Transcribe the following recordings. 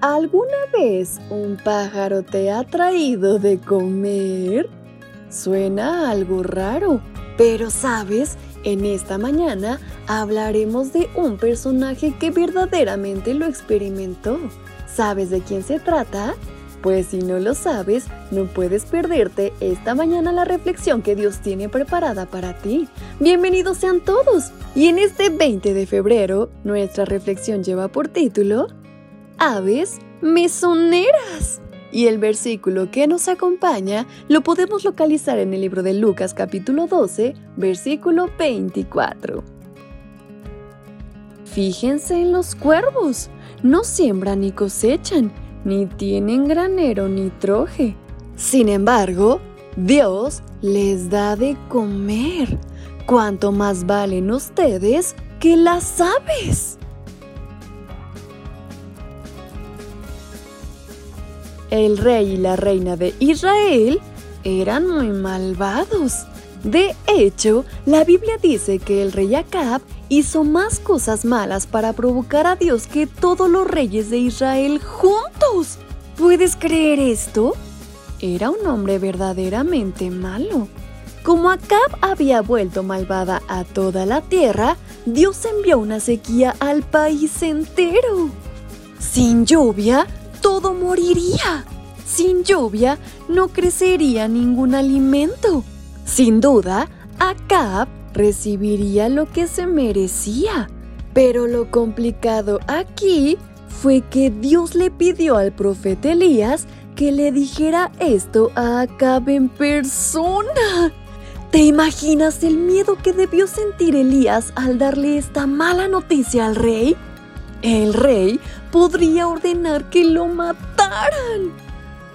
¿Alguna vez un pájaro te ha traído de comer? Suena algo raro, pero sabes, en esta mañana hablaremos de un personaje que verdaderamente lo experimentó. ¿Sabes de quién se trata? Pues si no lo sabes, no puedes perderte esta mañana la reflexión que Dios tiene preparada para ti. Bienvenidos sean todos. Y en este 20 de febrero, nuestra reflexión lleva por título aves mesoneras. Y el versículo que nos acompaña lo podemos localizar en el libro de Lucas capítulo 12, versículo 24. Fíjense en los cuervos, no siembran ni cosechan, ni tienen granero ni troje. Sin embargo, Dios les da de comer. ¿Cuánto más valen ustedes que las aves? El rey y la reina de Israel eran muy malvados. De hecho, la Biblia dice que el rey Acab hizo más cosas malas para provocar a Dios que todos los reyes de Israel juntos. ¿Puedes creer esto? Era un hombre verdaderamente malo. Como Acab había vuelto malvada a toda la tierra, Dios envió una sequía al país entero. Sin lluvia, todo moriría. Sin lluvia no crecería ningún alimento. Sin duda, Acab recibiría lo que se merecía. Pero lo complicado aquí fue que Dios le pidió al profeta Elías que le dijera esto a Acab en persona. ¿Te imaginas el miedo que debió sentir Elías al darle esta mala noticia al rey? El rey podría ordenar que lo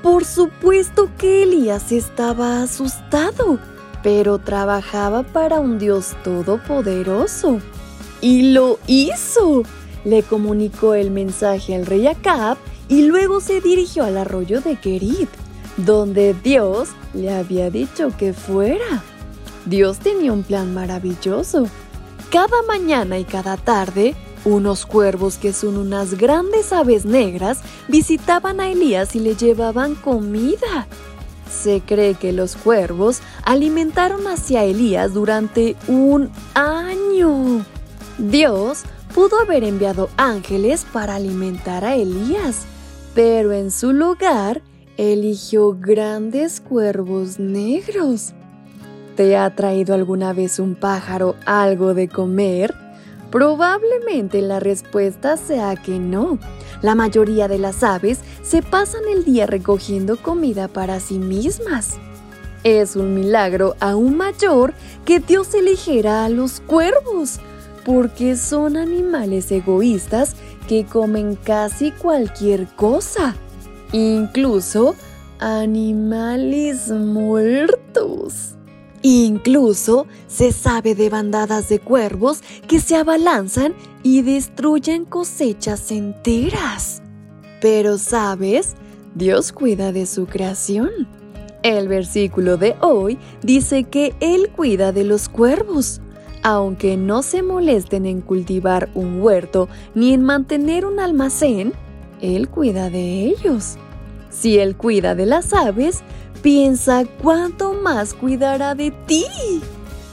Por supuesto que Elías estaba asustado, pero trabajaba para un Dios todopoderoso. Y lo hizo. Le comunicó el mensaje al rey Acab y luego se dirigió al arroyo de Kerit, donde Dios le había dicho que fuera. Dios tenía un plan maravilloso. Cada mañana y cada tarde, unos cuervos que son unas grandes aves negras visitaban a Elías y le llevaban comida. Se cree que los cuervos alimentaron hacia Elías durante un año. Dios pudo haber enviado ángeles para alimentar a Elías, pero en su lugar eligió grandes cuervos negros. ¿Te ha traído alguna vez un pájaro algo de comer? Probablemente la respuesta sea que no. La mayoría de las aves se pasan el día recogiendo comida para sí mismas. Es un milagro aún mayor que Dios eligiera a los cuervos, porque son animales egoístas que comen casi cualquier cosa, incluso animales muertos. Incluso se sabe de bandadas de cuervos que se abalanzan y destruyen cosechas enteras. Pero sabes, Dios cuida de su creación. El versículo de hoy dice que Él cuida de los cuervos, aunque no se molesten en cultivar un huerto ni en mantener un almacén, Él cuida de ellos. Si Él cuida de las aves, piensa cuánto más cuidará de ti.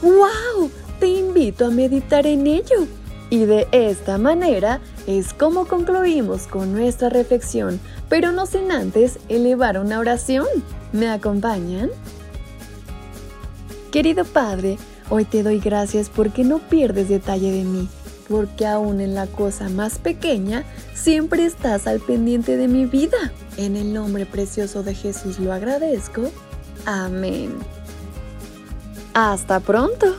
¡Wow! Te invito a meditar en ello. Y de esta manera es como concluimos con nuestra reflexión, pero no sin antes elevar una oración. ¿Me acompañan? Querido Padre, hoy te doy gracias porque no pierdes detalle de mí porque aún en la cosa más pequeña siempre estás al pendiente de mi vida. En el nombre precioso de Jesús lo agradezco. Amén. Hasta pronto.